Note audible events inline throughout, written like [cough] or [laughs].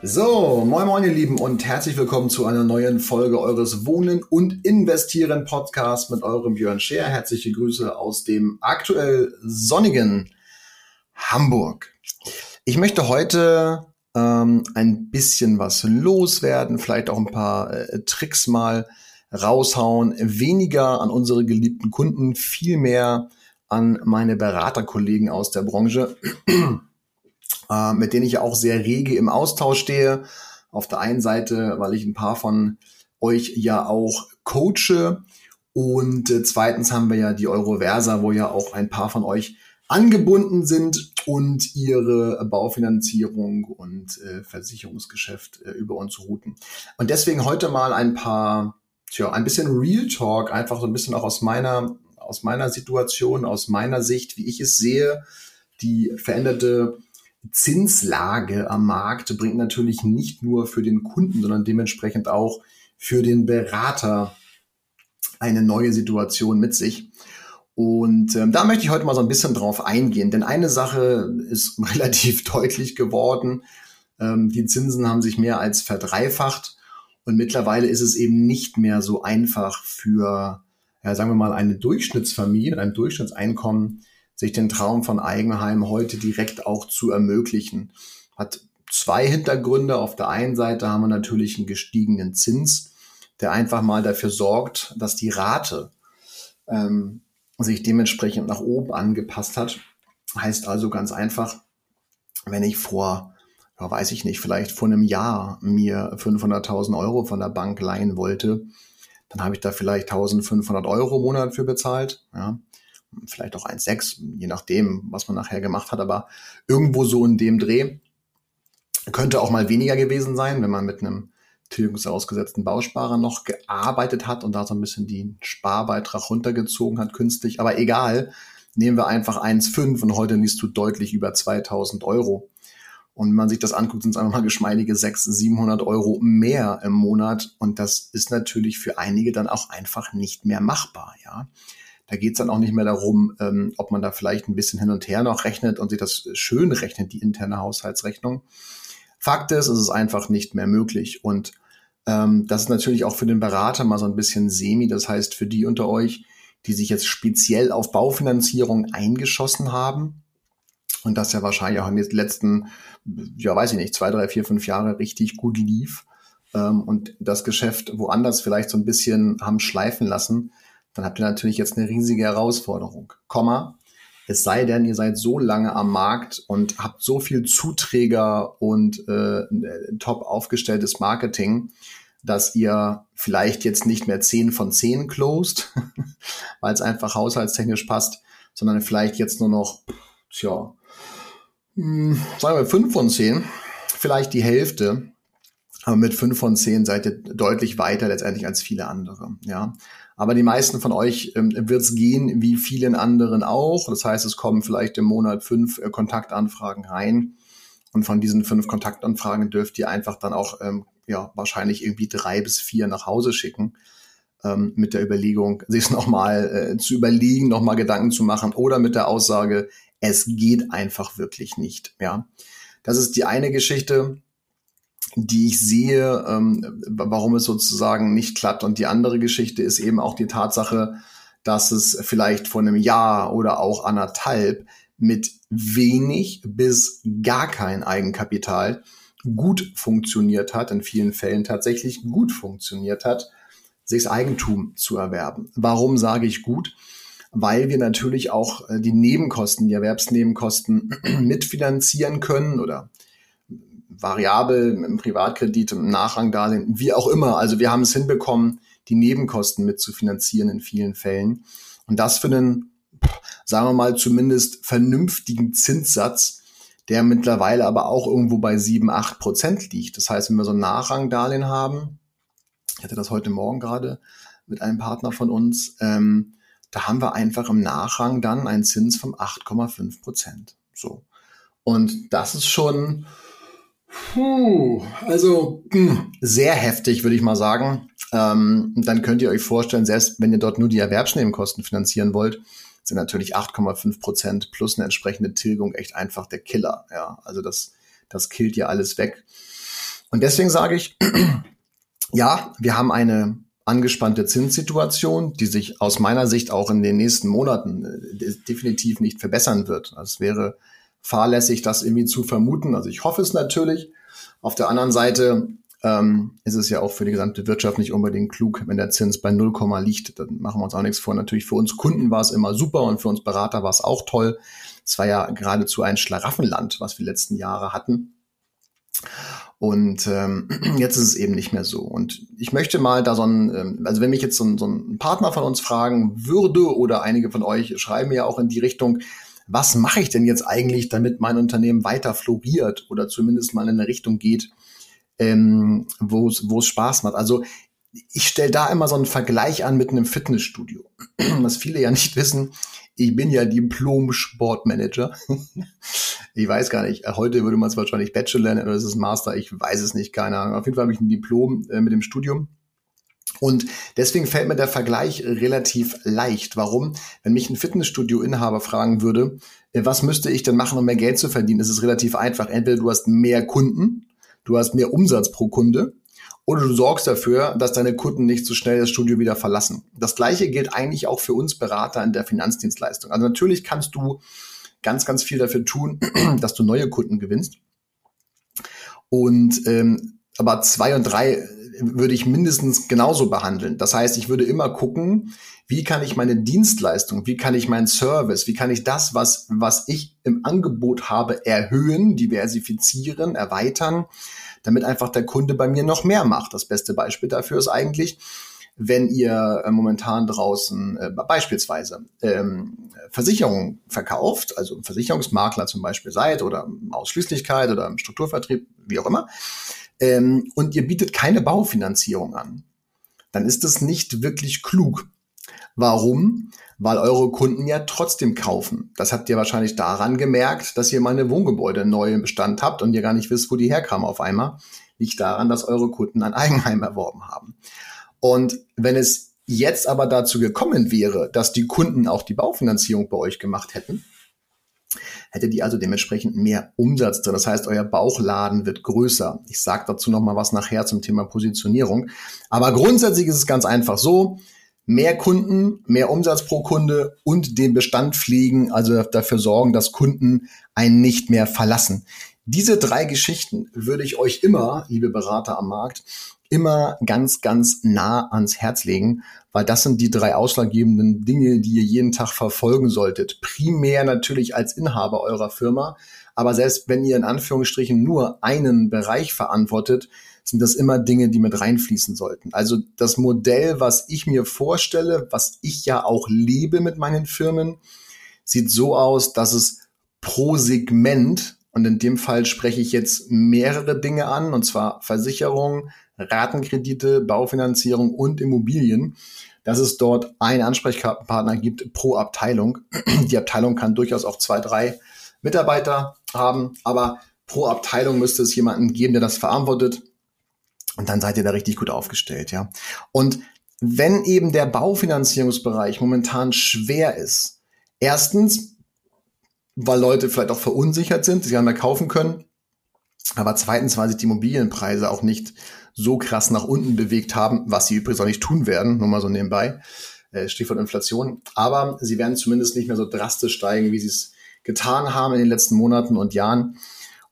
So, moin moin ihr Lieben und herzlich willkommen zu einer neuen Folge eures Wohnen und Investieren Podcast mit eurem Björn Scher. Herzliche Grüße aus dem aktuell sonnigen Hamburg. Ich möchte heute ähm, ein bisschen was loswerden, vielleicht auch ein paar äh, Tricks mal raushauen, weniger an unsere geliebten Kunden, viel mehr an meine Beraterkollegen aus der Branche äh, mit denen ich ja auch sehr rege im Austausch stehe. Auf der einen Seite, weil ich ein paar von euch ja auch coache. Und äh, zweitens haben wir ja die Euroversa, wo ja auch ein paar von euch angebunden sind und ihre Baufinanzierung und äh, Versicherungsgeschäft äh, über uns routen. Und deswegen heute mal ein paar, tja, ein bisschen Real Talk, einfach so ein bisschen auch aus meiner, aus meiner Situation, aus meiner Sicht, wie ich es sehe, die veränderte Zinslage am Markt bringt natürlich nicht nur für den Kunden, sondern dementsprechend auch für den Berater eine neue Situation mit sich. Und ähm, da möchte ich heute mal so ein bisschen drauf eingehen, denn eine Sache ist [laughs] relativ deutlich geworden. Ähm, die Zinsen haben sich mehr als verdreifacht und mittlerweile ist es eben nicht mehr so einfach für, ja, sagen wir mal, eine Durchschnittsfamilie mit einem Durchschnittseinkommen sich den Traum von Eigenheim heute direkt auch zu ermöglichen. Hat zwei Hintergründe. Auf der einen Seite haben wir natürlich einen gestiegenen Zins, der einfach mal dafür sorgt, dass die Rate ähm, sich dementsprechend nach oben angepasst hat. Heißt also ganz einfach, wenn ich vor, ja, weiß ich nicht, vielleicht vor einem Jahr mir 500.000 Euro von der Bank leihen wollte, dann habe ich da vielleicht 1.500 Euro im Monat für bezahlt. Ja vielleicht auch 1,6, je nachdem, was man nachher gemacht hat, aber irgendwo so in dem Dreh. Könnte auch mal weniger gewesen sein, wenn man mit einem tilgungsausgesetzten Bausparer noch gearbeitet hat und da so ein bisschen den Sparbeitrag runtergezogen hat künstlich. Aber egal, nehmen wir einfach 1,5 und heute liest du deutlich über 2000 Euro. Und wenn man sich das anguckt, sind es einfach mal geschmeidige 600, 700 Euro mehr im Monat. Und das ist natürlich für einige dann auch einfach nicht mehr machbar, ja. Da geht es dann auch nicht mehr darum, ähm, ob man da vielleicht ein bisschen hin und her noch rechnet und sich das schön rechnet, die interne Haushaltsrechnung. Fakt ist, es ist einfach nicht mehr möglich. Und ähm, das ist natürlich auch für den Berater mal so ein bisschen semi. Das heißt, für die unter euch, die sich jetzt speziell auf Baufinanzierung eingeschossen haben, und das ja wahrscheinlich auch in den letzten, ja weiß ich nicht, zwei, drei, vier, fünf Jahre richtig gut lief ähm, und das Geschäft woanders vielleicht so ein bisschen haben schleifen lassen, dann habt ihr natürlich jetzt eine riesige Herausforderung. Komma, es sei denn, ihr seid so lange am Markt und habt so viel Zuträger und äh, top aufgestelltes Marketing, dass ihr vielleicht jetzt nicht mehr 10 von 10 closed, [laughs] weil es einfach haushaltstechnisch passt, sondern vielleicht jetzt nur noch, tja, hm, sagen wir 5 von 10, vielleicht die Hälfte. Aber mit 5 von 10 seid ihr deutlich weiter letztendlich als viele andere. Ja, aber die meisten von euch ähm, wird es gehen, wie vielen anderen auch. Das heißt, es kommen vielleicht im Monat fünf äh, Kontaktanfragen rein. Und von diesen fünf Kontaktanfragen dürft ihr einfach dann auch ähm, ja, wahrscheinlich irgendwie drei bis vier nach Hause schicken. Ähm, mit der Überlegung, [laughs] sich nochmal äh, zu überlegen, nochmal Gedanken zu machen oder mit der Aussage, es geht einfach wirklich nicht. Ja, das ist die eine Geschichte die ich sehe, ähm, warum es sozusagen nicht klappt. Und die andere Geschichte ist eben auch die Tatsache, dass es vielleicht vor einem Jahr oder auch anderthalb mit wenig bis gar kein Eigenkapital gut funktioniert hat, in vielen Fällen tatsächlich gut funktioniert hat, sich Eigentum zu erwerben. Warum sage ich gut? Weil wir natürlich auch äh, die Nebenkosten, die Erwerbsnebenkosten [clears throat] mitfinanzieren können oder variabel, im Privatkredit, im Nachrangdarlehen, wie auch immer. Also wir haben es hinbekommen, die Nebenkosten mitzufinanzieren in vielen Fällen. Und das für einen, sagen wir mal, zumindest vernünftigen Zinssatz, der mittlerweile aber auch irgendwo bei sieben, acht Prozent liegt. Das heißt, wenn wir so ein Nachrangdarlehen haben, ich hatte das heute Morgen gerade mit einem Partner von uns. Ähm, da haben wir einfach im Nachrang dann einen Zins von 8,5 Prozent. So. Und das ist schon, puh, also hm, sehr heftig, würde ich mal sagen. Ähm, dann könnt ihr euch vorstellen, selbst wenn ihr dort nur die Erwerbsnebenkosten finanzieren wollt, sind natürlich 8,5 Prozent plus eine entsprechende Tilgung echt einfach der Killer. Ja, also das, das killt ja alles weg. Und deswegen sage ich, [clears throat] ja, wir haben eine angespannte Zinssituation, die sich aus meiner Sicht auch in den nächsten Monaten äh, definitiv nicht verbessern wird. Es wäre fahrlässig, das irgendwie zu vermuten. Also ich hoffe es natürlich. Auf der anderen Seite ähm, ist es ja auch für die gesamte Wirtschaft nicht unbedingt klug, wenn der Zins bei 0, liegt. Dann machen wir uns auch nichts vor. Natürlich für uns Kunden war es immer super und für uns Berater war es auch toll. Es war ja geradezu ein Schlaraffenland, was wir letzten Jahre hatten. Und ähm, [clears throat] jetzt ist es eben nicht mehr so. Und ich möchte mal da so ein, ähm, also wenn mich jetzt so ein, so ein Partner von uns fragen würde oder einige von euch schreiben ja auch in die Richtung, was mache ich denn jetzt eigentlich, damit mein Unternehmen weiter floriert oder zumindest mal in eine Richtung geht, ähm, wo es Spaß macht. Also ich stelle da immer so einen Vergleich an mit einem Fitnessstudio. [clears throat] Was viele ja nicht wissen, ich bin ja Diplom-Sportmanager. [laughs] ich weiß gar nicht, heute würde man es wahrscheinlich Bachelor nennen oder ist es Master, ich weiß es nicht, keine Ahnung. Auf jeden Fall habe ich ein Diplom äh, mit dem Studium. Und deswegen fällt mir der Vergleich relativ leicht. Warum? Wenn mich ein Fitnessstudio-Inhaber fragen würde, äh, was müsste ich denn machen, um mehr Geld zu verdienen, ist es relativ einfach. Entweder du hast mehr Kunden, du hast mehr Umsatz pro Kunde oder du sorgst dafür, dass deine Kunden nicht so schnell das Studio wieder verlassen. Das gleiche gilt eigentlich auch für uns Berater in der Finanzdienstleistung. Also natürlich kannst du ganz, ganz viel dafür tun, [clears throat] dass du neue Kunden gewinnst. Und ähm, aber zwei und drei würde ich mindestens genauso behandeln. Das heißt, ich würde immer gucken, wie kann ich meine Dienstleistung, wie kann ich meinen Service, wie kann ich das, was, was ich im Angebot habe, erhöhen, diversifizieren, erweitern, damit einfach der Kunde bei mir noch mehr macht. Das beste Beispiel dafür ist eigentlich, wenn ihr äh, momentan draußen äh, beispielsweise ähm, Versicherungen verkauft, also Versicherungsmakler zum Beispiel seid oder Ausschließlichkeit oder im Strukturvertrieb, wie auch immer, ähm, und ihr bietet keine Baufinanzierung an, dann ist das nicht wirklich klug. Warum? Weil eure Kunden ja trotzdem kaufen. Das habt ihr wahrscheinlich daran gemerkt, dass ihr mal eine Wohngebäude neu im Bestand habt und ihr gar nicht wisst, wo die herkamen auf einmal. Liegt daran, dass eure Kunden ein [laughs] Eigenheim erworben haben. Und wenn es jetzt aber dazu gekommen wäre, dass die Kunden auch die Baufinanzierung bei euch gemacht hätten, hättet ihr also dementsprechend mehr Umsatz drin. Das heißt, euer Bauchladen wird größer. Ich sage dazu noch mal was nachher zum Thema Positionierung. Aber grundsätzlich ist es ganz einfach so, mehr Kunden, mehr Umsatz pro Kunde und den Bestand pflegen, also dafür sorgen, dass Kunden einen nicht mehr verlassen. Diese drei Geschichten würde ich euch immer, liebe Berater am Markt, immer ganz, ganz nah ans Herz legen, weil das sind die drei ausschlaggebenden Dinge, die ihr jeden Tag verfolgen solltet. Primär natürlich als Inhaber eurer Firma, aber selbst wenn ihr in Anführungsstrichen nur einen Bereich verantwortet, sind das immer Dinge, die mit reinfließen sollten. Also das Modell, was ich mir vorstelle, was ich ja auch lebe mit meinen Firmen, sieht so aus, dass es pro Segment, und in dem Fall spreche ich jetzt mehrere Dinge an, und zwar Versicherung, Ratenkredite, Baufinanzierung und Immobilien, dass es dort einen Ansprechpartner gibt pro Abteilung. Die Abteilung kann durchaus auch zwei, drei Mitarbeiter haben, aber pro Abteilung müsste es jemanden geben, der das verantwortet. Und dann seid ihr da richtig gut aufgestellt, ja. Und wenn eben der Baufinanzierungsbereich momentan schwer ist, erstens, weil Leute vielleicht auch verunsichert sind, sie nicht mehr kaufen können, aber zweitens, weil sich die Immobilienpreise auch nicht so krass nach unten bewegt haben, was sie übrigens auch nicht tun werden, nur mal so nebenbei, äh, Stichwort Inflation. Aber sie werden zumindest nicht mehr so drastisch steigen, wie sie es getan haben in den letzten Monaten und Jahren.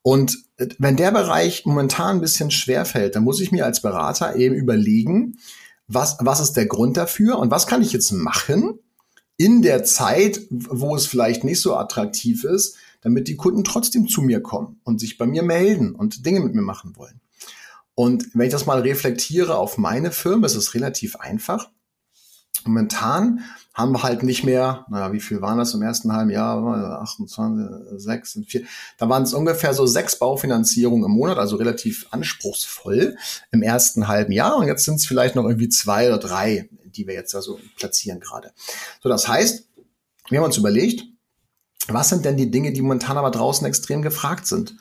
Und äh, wenn der Bereich momentan ein bisschen schwer fällt, dann muss ich mir als Berater eben überlegen, was, was ist der Grund dafür und was kann ich jetzt machen in der Zeit, wo es vielleicht nicht so attraktiv ist, damit die Kunden trotzdem zu mir kommen und sich bei mir melden und Dinge mit mir machen wollen. Und wenn ich das mal reflektiere auf meine Firma, ist es relativ einfach. Momentan haben wir halt nicht mehr, naja, wie viel waren das im ersten halben Jahr? 28, 6 und 4. Da waren es ungefähr so sechs Baufinanzierungen im Monat, also relativ anspruchsvoll im ersten halben Jahr. Und jetzt sind es vielleicht noch irgendwie zwei oder drei, die wir jetzt also platzieren gerade. So, das heißt, wir haben uns überlegt, was sind denn die Dinge, die momentan aber draußen extrem gefragt sind?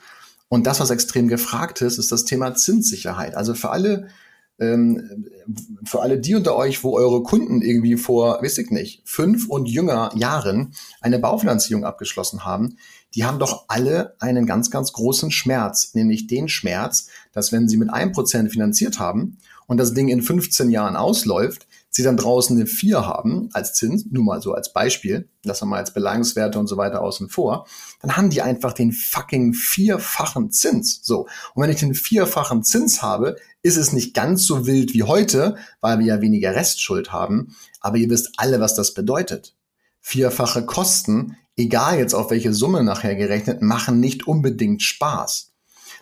Und das, was extrem gefragt ist, ist das Thema Zinssicherheit. Also für alle ähm, für alle die unter euch, wo eure Kunden irgendwie vor, weiß ich nicht, fünf und jünger Jahren eine Baufinanzierung abgeschlossen haben, die haben doch alle einen ganz, ganz großen Schmerz, nämlich den Schmerz, dass wenn sie mit einem Prozent finanziert haben und das Ding in 15 Jahren ausläuft, sie dann draußen eine 4 haben als Zins, nur mal so als Beispiel, lassen wir mal als Belangungswerte und so weiter außen vor, dann haben die einfach den fucking vierfachen Zins. So. Und wenn ich den vierfachen Zins habe, ist es nicht ganz so wild wie heute, weil wir ja weniger Restschuld haben. Aber ihr wisst alle, was das bedeutet. Vierfache Kosten, egal jetzt auf welche Summe nachher gerechnet, machen nicht unbedingt Spaß.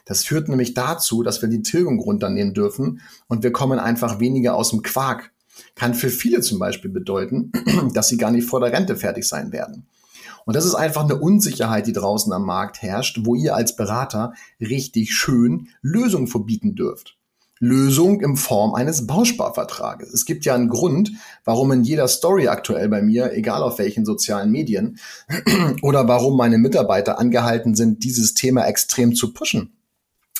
Das führt nämlich dazu, dass wir die Tilgung runternehmen dürfen und wir kommen einfach weniger aus dem Quark kann für viele zum Beispiel bedeuten, [clears throat] dass sie gar nicht vor der Rente fertig sein werden. Und das ist einfach eine Unsicherheit, die draußen am Markt herrscht, wo ihr als Berater richtig schön Lösungen verbieten dürft. Lösung in Form eines Bausparvertrages. Es gibt ja einen Grund, warum in jeder Story aktuell bei mir, egal auf welchen sozialen Medien, [clears throat] oder warum meine Mitarbeiter angehalten sind, dieses Thema extrem zu pushen.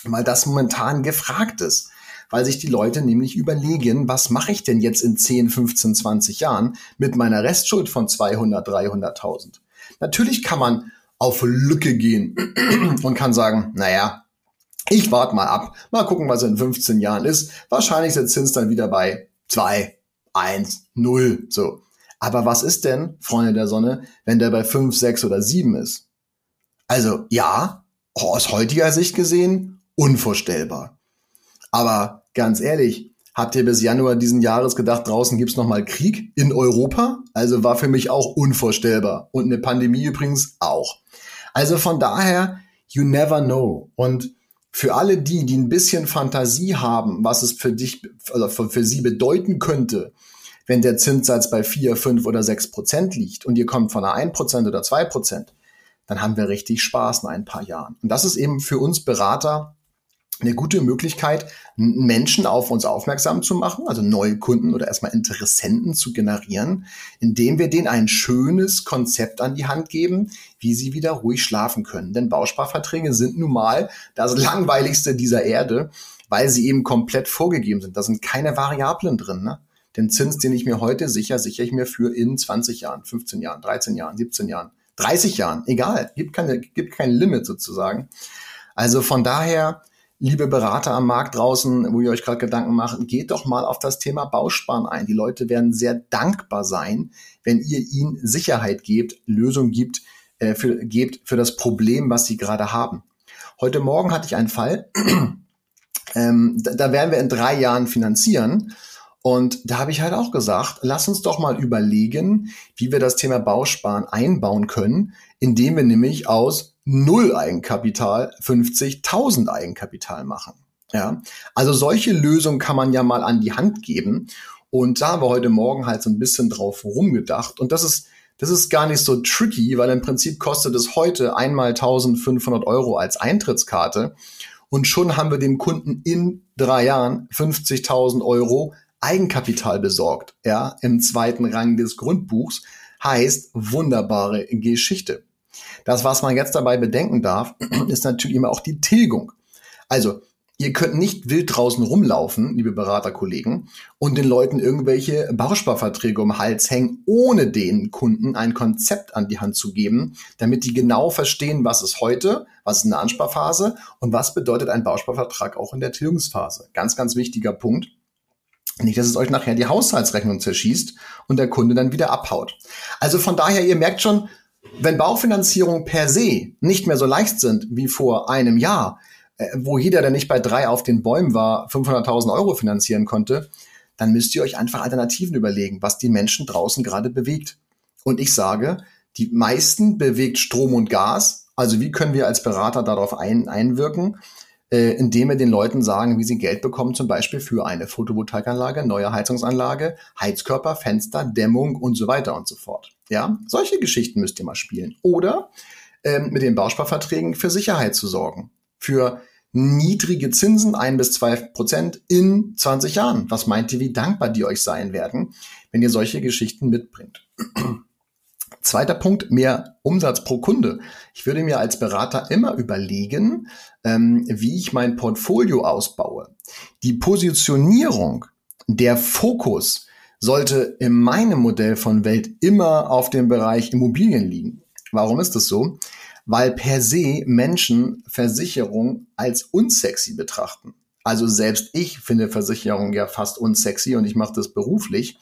Weil das momentan gefragt ist weil sich die Leute nämlich überlegen, was mache ich denn jetzt in 10, 15, 20 Jahren mit meiner Restschuld von 200, 300.000? Natürlich kann man auf Lücke gehen [clears throat] und kann sagen, naja, ich warte mal ab, mal gucken, was in 15 Jahren ist. Wahrscheinlich ist der Zins dann wieder bei 2, 1, 0, so. Aber was ist denn, Freunde der Sonne, wenn der bei 5, 6 oder 7 ist? Also ja, aus heutiger Sicht gesehen, unvorstellbar. Aber ganz ehrlich, habt ihr bis Januar diesen Jahres gedacht, draußen gibt's noch mal Krieg in Europa? Also war für mich auch unvorstellbar. Und eine Pandemie übrigens auch. Also von daher, you never know. Und für alle die, die ein bisschen Fantasie haben, was es für dich, oder für, für sie bedeuten könnte, wenn der Zinssatz bei vier, fünf oder sechs Prozent liegt und ihr kommt von einer ein Prozent oder zwei Prozent, dann haben wir richtig Spaß in ein paar Jahren. Und das ist eben für uns Berater eine gute Möglichkeit, Menschen auf uns aufmerksam zu machen, also neue Kunden oder erstmal Interessenten zu generieren, indem wir denen ein schönes Konzept an die Hand geben, wie sie wieder ruhig schlafen können. Denn Bausparverträge sind nun mal das langweiligste dieser Erde, weil sie eben komplett vorgegeben sind. Da sind keine Variablen drin. Ne? Den Zins, den ich mir heute sicher, sichere ich mir für in 20 Jahren, 15 Jahren, 13 Jahren, 17 Jahren, 30 Jahren, egal, gibt keine, gibt kein Limit sozusagen. Also von daher, liebe Berater am Markt draußen, wo ihr euch gerade Gedanken macht, geht doch mal auf das Thema Bausparen ein. Die Leute werden sehr dankbar sein, wenn ihr ihnen Sicherheit gebt, Lösung gibt, äh, für, gebt für das Problem, was sie gerade haben. Heute Morgen hatte ich einen Fall, [clears throat] ähm, da, da werden wir in drei Jahren finanzieren. Und da habe ich halt auch gesagt, lass uns doch mal überlegen, wie wir das Thema Bausparen einbauen können, indem wir nämlich aus null Eigenkapital 50.000 Eigenkapital machen. Ja, also solche Lösungen kann man ja mal an die Hand geben. Und da haben wir heute Morgen halt so ein bisschen drauf rumgedacht. Und das ist, das ist gar nicht so tricky, weil im Prinzip kostet es heute einmal 1500 Euro als Eintrittskarte. Und schon haben wir dem Kunden in drei Jahren 50.000 Euro Eigenkapital besorgt. Ja, im zweiten Rang des Grundbuchs heißt wunderbare Geschichte. Das, was man jetzt dabei bedenken darf, [clears throat] ist natürlich immer auch die Tilgung. Also, ihr könnt nicht wild draußen rumlaufen, liebe Beraterkollegen, und den Leuten irgendwelche Bausparverträge um den Hals hängen, ohne den Kunden ein Konzept an die Hand zu geben, damit die genau verstehen, was ist heute, was ist eine Ansparphase und was bedeutet ein Bausparvertrag auch in der Tilgungsphase. Ganz, ganz wichtiger Punkt. Nicht, dass es euch nachher die Haushaltsrechnung zerschießt und der Kunde dann wieder abhaut. Also von daher, ihr merkt schon, wenn Baufinanzierung per se nicht mehr so leicht sind wie vor einem Jahr, äh, wo jeder, der nicht bei drei auf den Bäumen war, 500.000 Euro finanzieren konnte, dann müsst ihr euch einfach Alternativen überlegen, was die Menschen draußen gerade bewegt. Und ich sage, die meisten bewegt Strom und Gas. Also wie können wir als Berater darauf ein, einwirken? Äh, indem wir den Leuten sagen, wie sie Geld bekommen, zum Beispiel für eine Photovoltaikanlage, neue Heizungsanlage, Heizkörper, Fenster, Dämmung und so weiter und so fort. Ja, solche Geschichten müsst ihr mal spielen. Oder ähm, mit den Bausparverträgen für Sicherheit zu sorgen. Für niedrige Zinsen, ein bis zwei Prozent in 20 Jahren. Was meint ihr, wie dankbar die euch sein werden, wenn ihr solche Geschichten mitbringt? Zweiter Punkt, mehr Umsatz pro Kunde. Ich würde mir als Berater immer überlegen, ähm, wie ich mein Portfolio ausbaue. Die Positionierung, der Fokus sollte in meinem Modell von Welt immer auf dem Bereich Immobilien liegen. Warum ist das so? Weil per se Menschen Versicherung als unsexy betrachten. Also selbst ich finde Versicherung ja fast unsexy und ich mache das beruflich.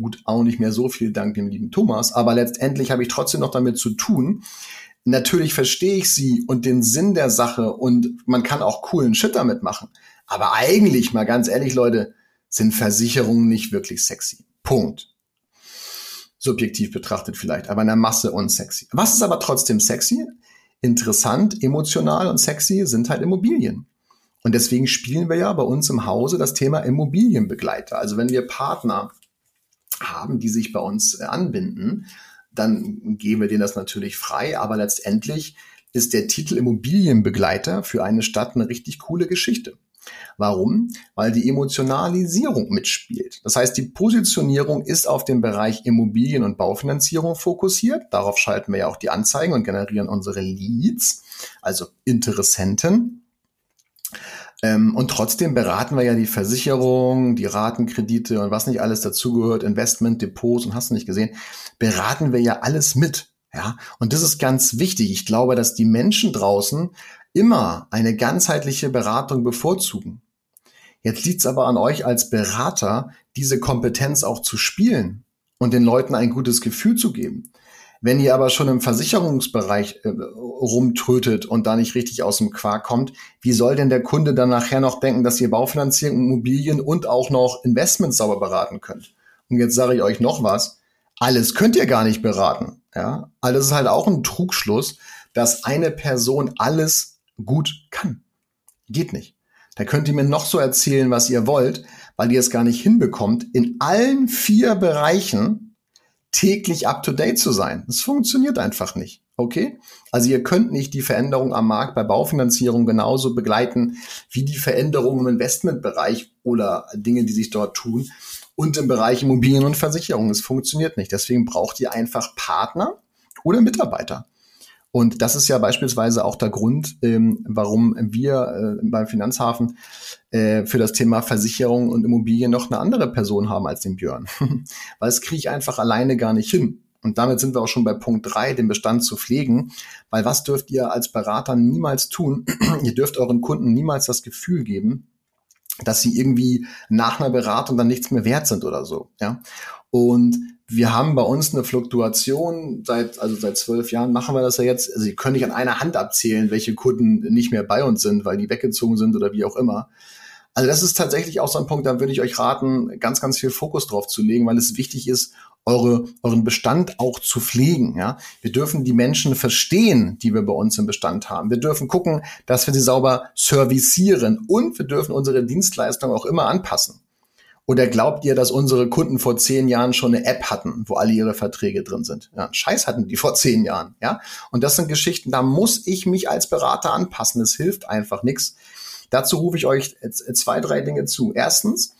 Gut, auch nicht mehr so viel dank dem lieben Thomas, aber letztendlich habe ich trotzdem noch damit zu tun. Natürlich verstehe ich sie und den Sinn der Sache und man kann auch coolen Shit damit machen. Aber eigentlich, mal ganz ehrlich, Leute, sind Versicherungen nicht wirklich sexy. Punkt. Subjektiv betrachtet vielleicht, aber in der Masse unsexy. Was ist aber trotzdem sexy? Interessant, emotional und sexy sind halt Immobilien. Und deswegen spielen wir ja bei uns im Hause das Thema Immobilienbegleiter. Also wenn wir Partner haben, die sich bei uns äh, anbinden, dann geben wir denen das natürlich frei. Aber letztendlich ist der Titel Immobilienbegleiter für eine Stadt eine richtig coole Geschichte. Warum? Weil die Emotionalisierung mitspielt. Das heißt, die Positionierung ist auf den Bereich Immobilien- und Baufinanzierung fokussiert. Darauf schalten wir ja auch die Anzeigen und generieren unsere Leads, also Interessenten. Ähm, und trotzdem beraten wir ja die Versicherung, die Ratenkredite und was nicht alles dazugehört, Investment, Depots und hast du nicht gesehen, beraten wir ja alles mit. Ja, und das ist ganz wichtig. Ich glaube, dass die Menschen draußen immer eine ganzheitliche Beratung bevorzugen. Jetzt liegt es aber an euch als Berater, diese Kompetenz auch zu spielen und den Leuten ein gutes Gefühl zu geben. Wenn ihr aber schon im Versicherungsbereich äh, rumtrötet und da nicht richtig aus dem Quark kommt, wie soll denn der Kunde dann nachher noch denken, dass ihr Baufinanzierung, Immobilien und auch noch Investments sauber beraten könnt? Und jetzt sage ich euch noch was. Alles könnt ihr gar nicht beraten. Ja, alles ist halt auch ein Trugschluss, dass eine Person alles gut kann. Geht nicht. Da könnt ihr mir noch so erzählen, was ihr wollt, weil ihr es gar nicht hinbekommt, in allen vier Bereichen täglich up to date zu sein. Das funktioniert einfach nicht. Okay? Also ihr könnt nicht die Veränderung am Markt bei Baufinanzierung genauso begleiten wie die Veränderung im Investmentbereich oder Dinge, die sich dort tun und im Bereich Immobilien und Versicherung. Es funktioniert nicht. Deswegen braucht ihr einfach Partner oder Mitarbeiter. Und das ist ja beispielsweise auch der Grund, ähm, warum wir äh, beim Finanzhafen äh, für das Thema Versicherung und Immobilien noch eine andere Person haben als den Björn. [laughs] Weil es kriege ich einfach alleine gar nicht hin. Und damit sind wir auch schon bei Punkt drei, den Bestand zu pflegen. Weil was dürft ihr als Berater niemals tun? [clears throat] ihr dürft euren Kunden niemals das Gefühl geben, dass sie irgendwie nach einer Beratung dann nichts mehr wert sind oder so. Ja. Und wir haben bei uns eine Fluktuation seit, also seit zwölf Jahren machen wir das ja jetzt. Also, Sie können nicht an einer Hand abzählen, welche Kunden nicht mehr bei uns sind, weil die weggezogen sind oder wie auch immer. Also das ist tatsächlich auch so ein Punkt, da würde ich euch raten, ganz, ganz viel Fokus drauf zu legen, weil es wichtig ist, eure, euren Bestand auch zu pflegen. Ja? Wir dürfen die Menschen verstehen, die wir bei uns im Bestand haben. Wir dürfen gucken, dass wir sie sauber servicieren und wir dürfen unsere Dienstleistung auch immer anpassen. Oder glaubt ihr, dass unsere Kunden vor zehn Jahren schon eine App hatten, wo alle ihre Verträge drin sind? Ja, Scheiß hatten die vor zehn Jahren, ja. Und das sind Geschichten, da muss ich mich als Berater anpassen. Es hilft einfach nichts. Dazu rufe ich euch zwei, drei Dinge zu. Erstens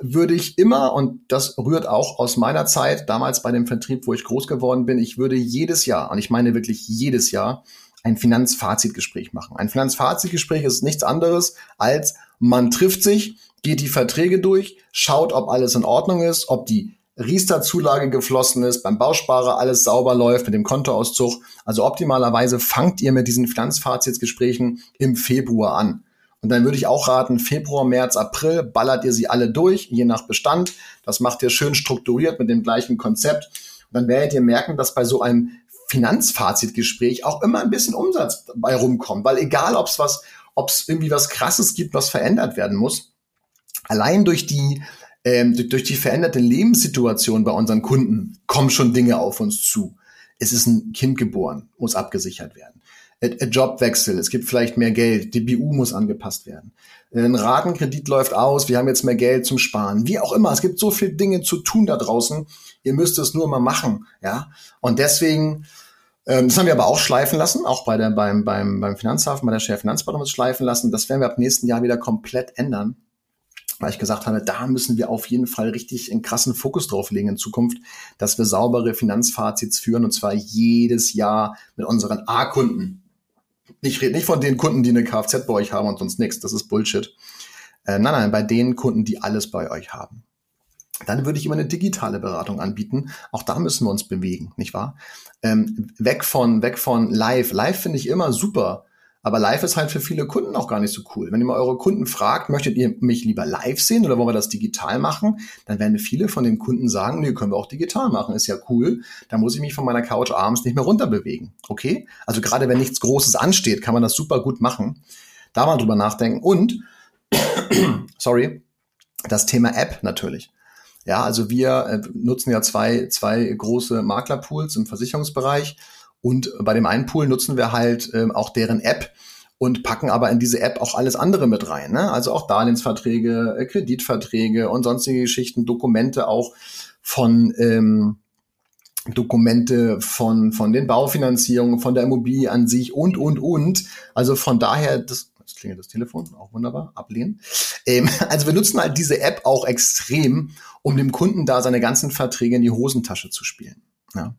würde ich immer, und das rührt auch aus meiner Zeit, damals bei dem Vertrieb, wo ich groß geworden bin, ich würde jedes Jahr, und ich meine wirklich jedes Jahr, ein Finanzfazitgespräch machen. Ein Finanzfazitgespräch ist nichts anderes als man trifft sich, geht die Verträge durch, schaut, ob alles in Ordnung ist, ob die Riester-Zulage geflossen ist, beim Bausparer alles sauber läuft mit dem Kontoauszug. Also optimalerweise fangt ihr mit diesen Finanzfazitsgesprächen im Februar an. Und dann würde ich auch raten, Februar, März, April ballert ihr sie alle durch, je nach Bestand. Das macht ihr schön strukturiert mit dem gleichen Konzept. Und dann werdet ihr merken, dass bei so einem Finanzfazitgespräch auch immer ein bisschen Umsatz bei rumkommt. Weil egal, ob es was, ob es irgendwie was Krasses gibt, was verändert werden muss, allein durch die ähm, durch die veränderte Lebenssituation bei unseren Kunden kommen schon Dinge auf uns zu. Es ist ein Kind geboren, muss abgesichert werden. Jobwechsel, es gibt vielleicht mehr Geld, die BU muss angepasst werden. Ein Ratenkredit läuft aus, wir haben jetzt mehr Geld zum Sparen. Wie auch immer, es gibt so viele Dinge zu tun da draußen. Ihr müsst es nur mal machen, ja. Und deswegen, ähm, das haben wir aber auch schleifen lassen, auch bei der, beim, beim, beim Finanzhafen, bei der Share Finanzberatung schleifen lassen. Das werden wir ab nächsten Jahr wieder komplett ändern weil ich gesagt habe, da müssen wir auf jeden Fall richtig einen krassen Fokus drauf legen in Zukunft, dass wir saubere Finanzfazits führen und zwar jedes Jahr mit unseren A-Kunden. Ich rede nicht von den Kunden, die eine Kfz bei euch haben und sonst nichts, das ist Bullshit. Äh, nein, nein, bei den Kunden, die alles bei euch haben. Dann würde ich immer eine digitale Beratung anbieten. Auch da müssen wir uns bewegen, nicht wahr? Ähm, weg von, weg von live. Live finde ich immer super. Aber live ist halt für viele Kunden auch gar nicht so cool. Wenn ihr mal eure Kunden fragt, möchtet ihr mich lieber live sehen oder wollen wir das digital machen? Dann werden viele von den Kunden sagen, nee, können wir auch digital machen, ist ja cool. Da muss ich mich von meiner Couch abends nicht mehr runterbewegen. Okay? Also gerade wenn nichts Großes ansteht, kann man das super gut machen. Da mal drüber nachdenken. Und, [clears throat] sorry, das Thema App natürlich. Ja, also wir äh, nutzen ja zwei, zwei große Maklerpools im Versicherungsbereich und bei dem einen Pool nutzen wir halt ähm, auch deren App und packen aber in diese App auch alles andere mit rein. Ne? Also auch Darlehensverträge, äh, Kreditverträge und sonstige Geschichten, Dokumente auch von ähm, Dokumente von, von den Baufinanzierungen, von der Immobilie an sich und, und, und. Also von daher, das, das klingelt das Telefon, auch wunderbar, ablehnen. Ähm, [laughs] also wir nutzen halt diese App auch extrem, um dem Kunden da seine ganzen Verträge in die Hosentasche zu spielen. Ja.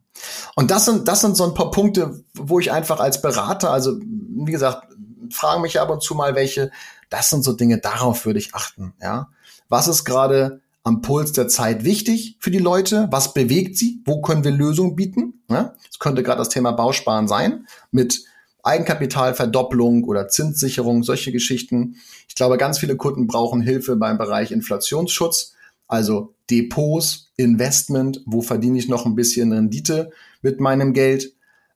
Und das sind, das sind so ein paar Punkte, wo ich einfach als Berater, also wie gesagt, fragen mich ab und zu mal welche, das sind so Dinge, darauf würde ich achten, ja. Was ist gerade am Puls der Zeit wichtig für die Leute? Was bewegt sie? Wo können wir Lösungen bieten? Ja? Das könnte gerade das Thema Bausparen sein mit Eigenkapitalverdopplung oder Zinssicherung, solche Geschichten. Ich glaube, ganz viele Kunden brauchen Hilfe beim Bereich Inflationsschutz. Also Depots, Investment, wo verdiene ich noch ein bisschen Rendite mit meinem Geld.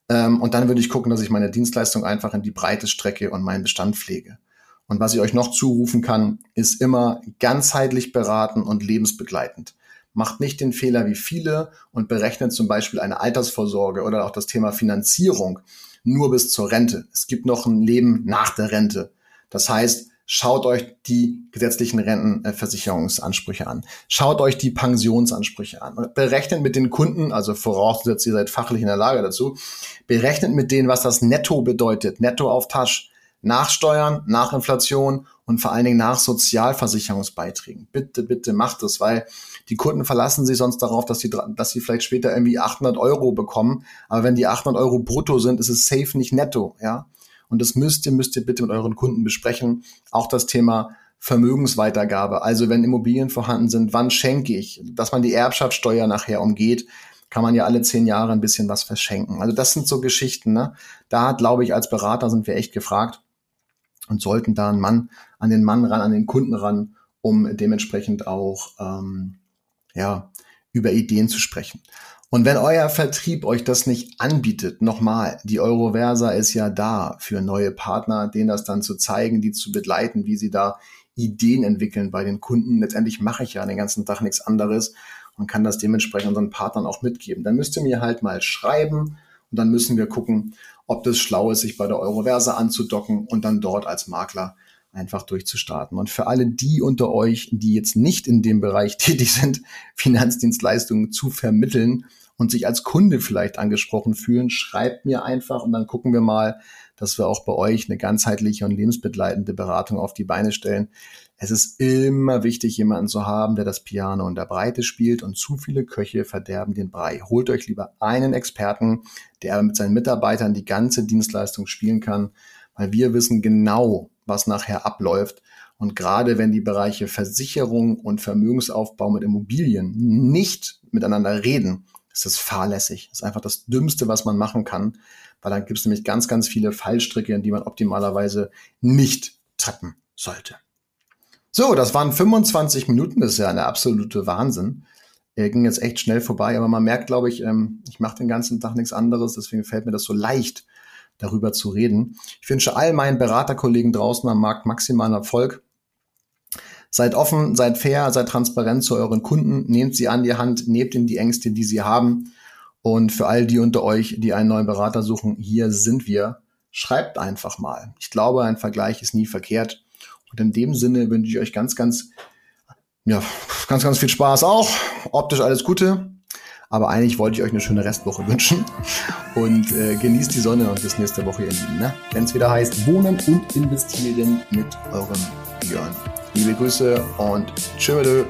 Ähm, und dann würde ich gucken, dass ich meine Dienstleistung einfach in die Breite strecke und meinen Bestand pflege. Und was ich euch noch zurufen kann, ist immer ganzheitlich beraten und lebensbegleitend. Macht nicht den Fehler wie viele und berechnet zum Beispiel eine Altersvorsorge oder auch das Thema Finanzierung nur bis zur Rente. Es gibt noch ein Leben nach der Rente. Das heißt, Schaut euch die gesetzlichen Rentenversicherungsansprüche an. Schaut euch die Pensionsansprüche an. Berechnet mit den Kunden, also vorausgesetzt, ihr seid fachlich in der Lage dazu, berechnet mit denen, was das Netto bedeutet. Netto auf Tasch. Nach Steuern, nach Inflation und vor allen Dingen nach Sozialversicherungsbeiträgen. Bitte, bitte macht es, weil die Kunden verlassen sich sonst darauf, dass sie, dass sie vielleicht später irgendwie 800 Euro bekommen. Aber wenn die 800 Euro brutto sind, ist es safe nicht netto, ja. Und das müsst ihr, müsst ihr bitte mit euren Kunden besprechen. Auch das Thema Vermögensweitergabe. Also wenn Immobilien vorhanden sind, wann schenke ich? Dass man die Erbschaftssteuer nachher umgeht, kann man ja alle zehn Jahre ein bisschen was verschenken. Also das sind so Geschichten. Ne? Da glaube ich, als Berater sind wir echt gefragt und sollten da einen Mann an den Mann ran, an den Kunden ran, um dementsprechend auch ähm, ja über Ideen zu sprechen. Und wenn euer Vertrieb euch das nicht anbietet, nochmal, die Euroversa ist ja da für neue Partner, denen das dann zu zeigen, die zu begleiten, wie sie da Ideen entwickeln bei den Kunden. Letztendlich mache ich ja den ganzen Tag nichts anderes und kann das dementsprechend unseren Partnern auch mitgeben. Dann müsst ihr mir halt mal schreiben und dann müssen wir gucken, ob das schlau ist, sich bei der Euroversa anzudocken und dann dort als Makler einfach durchzustarten. Und für alle die unter euch, die jetzt nicht in dem Bereich [laughs] tätig sind, Finanzdienstleistungen zu vermitteln, und sich als Kunde vielleicht angesprochen fühlen, schreibt mir einfach und dann gucken wir mal, dass wir auch bei euch eine ganzheitliche und lebensbegleitende Beratung auf die Beine stellen. Es ist immer wichtig, jemanden zu haben, der das Piano in der Breite spielt und zu viele Köche verderben den Brei. Holt euch lieber einen Experten, der mit seinen Mitarbeitern die ganze Dienstleistung spielen kann, weil wir wissen genau, was nachher abläuft. Und gerade wenn die Bereiche Versicherung und Vermögensaufbau mit Immobilien nicht miteinander reden, ist das fahrlässig. Das ist einfach das Dümmste, was man machen kann, weil dann gibt es nämlich ganz, ganz viele Fallstricke, in die man optimalerweise nicht tappen sollte. So, das waren 25 Minuten, das ist ja eine absolute Wahnsinn. Er ging jetzt echt schnell vorbei, aber man merkt, glaube ich, ähm, ich mache den ganzen Tag nichts anderes, deswegen fällt mir das so leicht, darüber zu reden. Ich wünsche all meinen Beraterkollegen draußen am Markt maximalen Erfolg. Seid offen, seid fair, seid transparent zu euren Kunden, nehmt sie an die Hand, nehmt ihnen die Ängste, die sie haben. Und für all die unter euch, die einen neuen Berater suchen, hier sind wir. schreibt einfach mal. Ich glaube, ein Vergleich ist nie verkehrt. Und in dem Sinne wünsche ich euch ganz, ganz, ja, ganz, ganz viel Spaß auch. Optisch alles Gute. Aber eigentlich wollte ich euch eine schöne Restwoche wünschen. Und äh, genießt die Sonne und bis nächste Woche, ihr Lieben. Ne? Wenn es wieder heißt, wohnen und investieren mit eurem Björn. Liebe Grüße und tschüss.